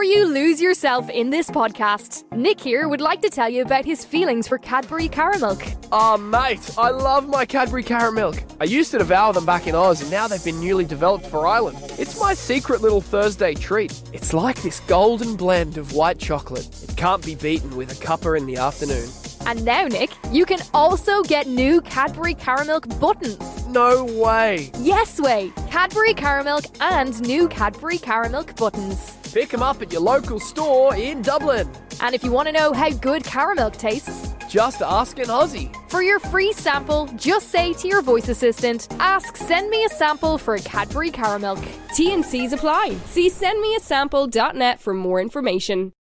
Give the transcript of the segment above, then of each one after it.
Before you lose yourself in this podcast, Nick here would like to tell you about his feelings for Cadbury Caramilk. Oh, ah, mate, I love my Cadbury Caramilk. I used to devour them back in Oz, and now they've been newly developed for Ireland. It's my secret little Thursday treat. It's like this golden blend of white chocolate. It can't be beaten with a cuppa in the afternoon. And now, Nick, you can also get new Cadbury Caramilk buttons. No way. Yes way! Cadbury Caramilk and new Cadbury Caramilk buttons. Pick them up at your local store in Dublin. And if you want to know how good caramilk tastes, Just ask an Aussie. for your free sample, just say to your voice assistant, ask send me a sample for Cadbury Caramilk. T and C's apply. See sendmeasample.net for more information.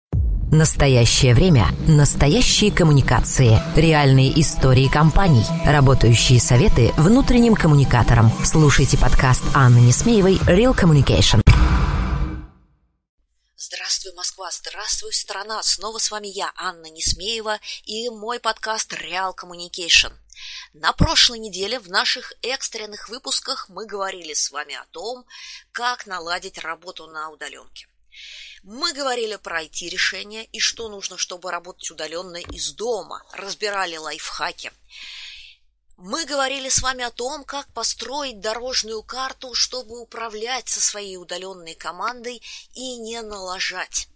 Настоящее время. Настоящие коммуникации. Реальные истории компаний. Работающие советы внутренним коммуникаторам. Слушайте подкаст Анны Несмеевой «Real Communication». Москва! Здравствуй, страна! Снова с вами я, Анна Несмеева, и мой подкаст Real Communication. На прошлой неделе в наших экстренных выпусках мы говорили с вами о том, как наладить работу на удаленке. Мы говорили про IT-решения и что нужно, чтобы работать удаленно из дома, разбирали лайфхаки. Мы говорили с вами о том, как построить дорожную карту, чтобы управлять со своей удаленной командой и не налажать.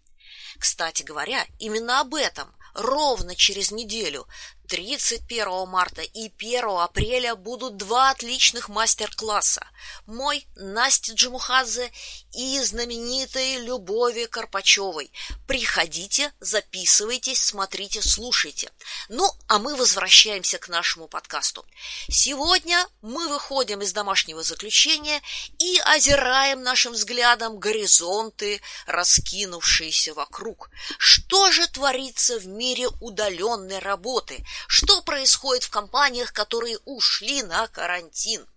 Кстати говоря, именно об этом. Ровно через неделю, 31 марта и 1 апреля будут два отличных мастер-класса. Мой Насти Джамухадзе и знаменитой Любови Карпачевой. Приходите, записывайтесь, смотрите, слушайте. Ну, а мы возвращаемся к нашему подкасту. Сегодня мы выходим из домашнего заключения и озираем нашим взглядом горизонты, раскинувшиеся вокруг. Что же творится в мире удаленной работы? Что происходит в компаниях, которые ушли на карантин?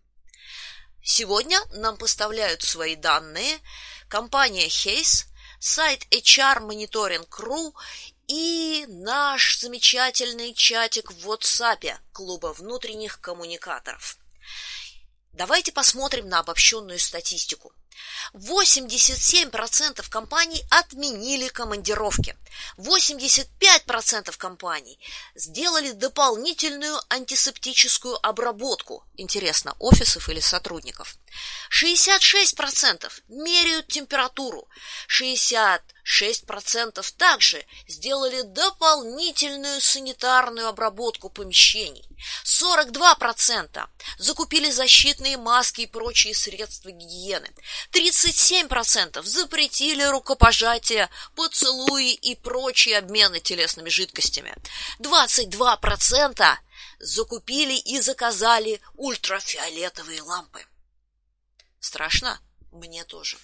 Сегодня нам поставляют свои данные компания Hayes, сайт HR Monitoring.ru и наш замечательный чатик в WhatsApp клуба внутренних коммуникаторов. Давайте посмотрим на обобщенную статистику. 87% компаний отменили командировки. 85% компаний сделали дополнительную антисептическую обработку. Интересно, офисов или сотрудников? 66% меряют температуру. 66% также сделали дополнительную санитарную обработку помещений. 42% закупили защитные маски и прочие средства гигиены. 37% запретили рукопожатия, поцелуи и прочие обмены телесными жидкостями. 22% закупили и заказали ультрафиолетовые лампы. Страшно? Мне тоже.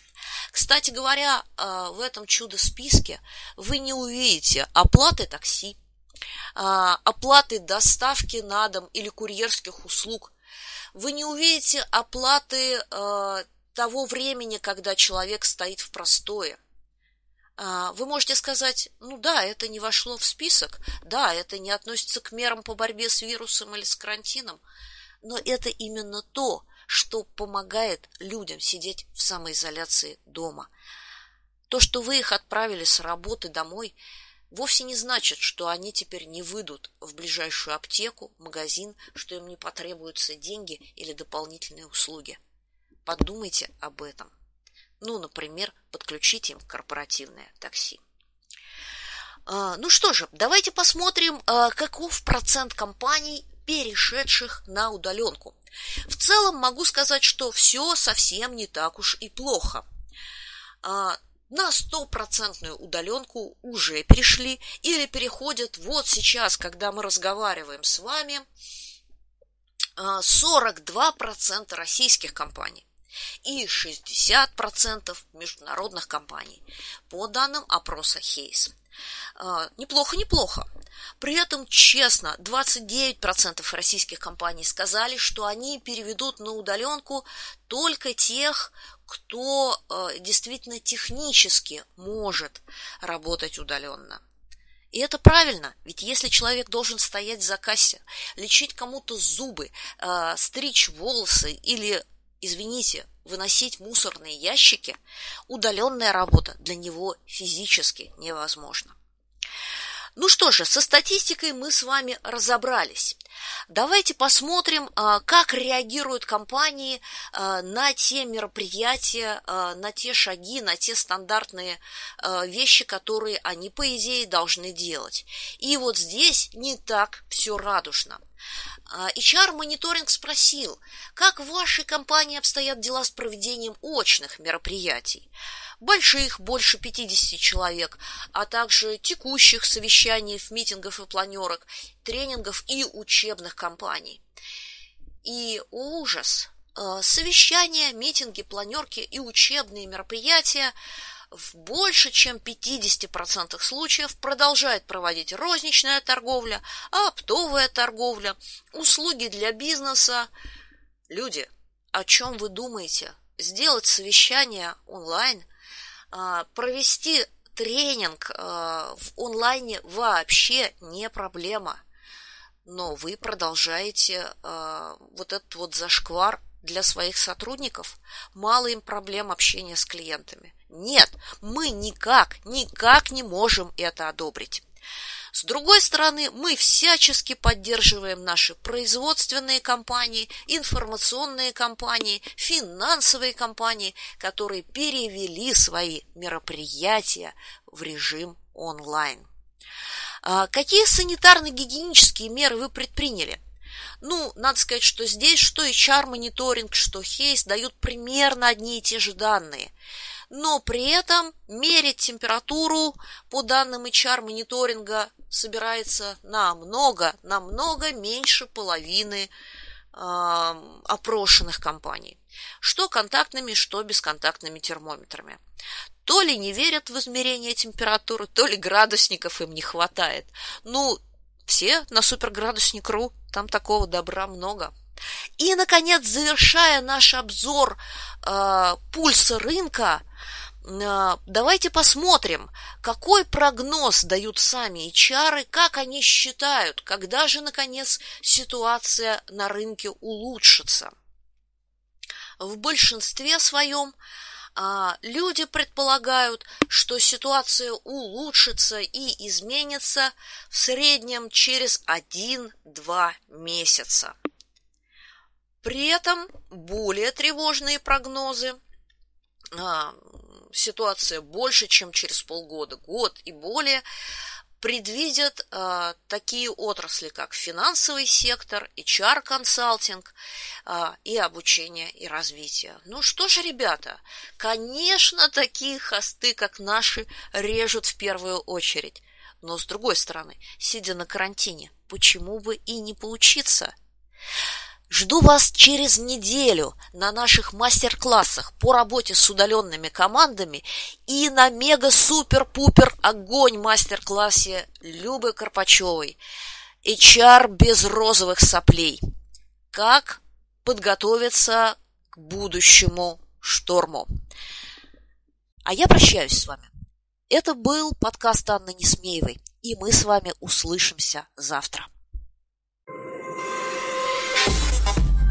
Кстати говоря, э, в этом чудо-списке вы не увидите оплаты такси, э, оплаты доставки на дом или курьерских услуг. Вы не увидите оплаты э, того времени, когда человек стоит в простое. Вы можете сказать, ну да, это не вошло в список, да, это не относится к мерам по борьбе с вирусом или с карантином, но это именно то, что помогает людям сидеть в самоизоляции дома. То, что вы их отправили с работы домой, вовсе не значит, что они теперь не выйдут в ближайшую аптеку, магазин, что им не потребуются деньги или дополнительные услуги. Подумайте об этом. Ну, например, подключите им корпоративное такси. А, ну что же, давайте посмотрим, а, каков процент компаний, перешедших на удаленку. В целом могу сказать, что все совсем не так уж и плохо. А, на стопроцентную удаленку уже перешли или переходят вот сейчас, когда мы разговариваем с вами, 42% российских компаний и 60% международных компаний, по данным опроса Хейс. Неплохо, неплохо. При этом, честно, 29% российских компаний сказали, что они переведут на удаленку только тех, кто э, действительно технически может работать удаленно. И это правильно, ведь если человек должен стоять за кассе, лечить кому-то зубы, э, стричь волосы или извините, выносить мусорные ящики, удаленная работа для него физически невозможна. Ну что же, со статистикой мы с вами разобрались. Давайте посмотрим, а, как реагируют компании а, на те мероприятия, а, на те шаги, на те стандартные вещи, которые они, по идее, должны делать. И вот здесь не так все радужно. HR-мониторинг спросил, как в вашей компании обстоят дела с проведением очных мероприятий больших, больше 50 человек, а также текущих совещаний, митингов и планерок, тренингов и учебных кампаний. И ужас! Э, совещания, митинги, планерки и учебные мероприятия в больше чем 50% случаев продолжает проводить розничная торговля, оптовая торговля, услуги для бизнеса. Люди, о чем вы думаете? Сделать совещание онлайн а, провести тренинг а, в онлайне вообще не проблема. Но вы продолжаете а, вот этот вот зашквар для своих сотрудников. Мало им проблем общения с клиентами. Нет, мы никак, никак не можем это одобрить. С другой стороны, мы всячески поддерживаем наши производственные компании, информационные компании, финансовые компании, которые перевели свои мероприятия в режим онлайн. А какие санитарно-гигиенические меры вы предприняли? Ну, надо сказать, что здесь что HR-мониторинг, что Хейс дают примерно одни и те же данные – но при этом мерить температуру по данным HR-мониторинга собирается намного, намного меньше половины э, опрошенных компаний. Что контактными, что бесконтактными термометрами. То ли не верят в измерение температуры, то ли градусников им не хватает. Ну, все на суперградусник.ру, там такого добра много. И, наконец, завершая наш обзор э, пульса рынка, э, давайте посмотрим, какой прогноз дают сами HR, как они считают, когда же, наконец, ситуация на рынке улучшится. В большинстве своем а, люди предполагают, что ситуация улучшится и изменится в среднем через 1-2 месяца. При этом более тревожные прогнозы, а, ситуация больше, чем через полгода, год и более, предвидят а, такие отрасли, как финансовый сектор, HR-консалтинг а, и обучение и развитие. Ну что ж, ребята, конечно, такие хосты, как наши, режут в первую очередь. Но с другой стороны, сидя на карантине, почему бы и не поучиться? Жду вас через неделю на наших мастер-классах по работе с удаленными командами и на мега-супер-пупер огонь мастер-классе Любы Карпачевой HR без розовых соплей. Как подготовиться к будущему шторму. А я прощаюсь с вами. Это был подкаст Анны Несмеевой, и мы с вами услышимся завтра.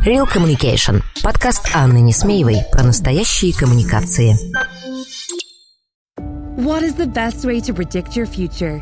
Real Communication. Подкаст Анны Несмеевой про настоящие коммуникации. What is the best way to predict your future?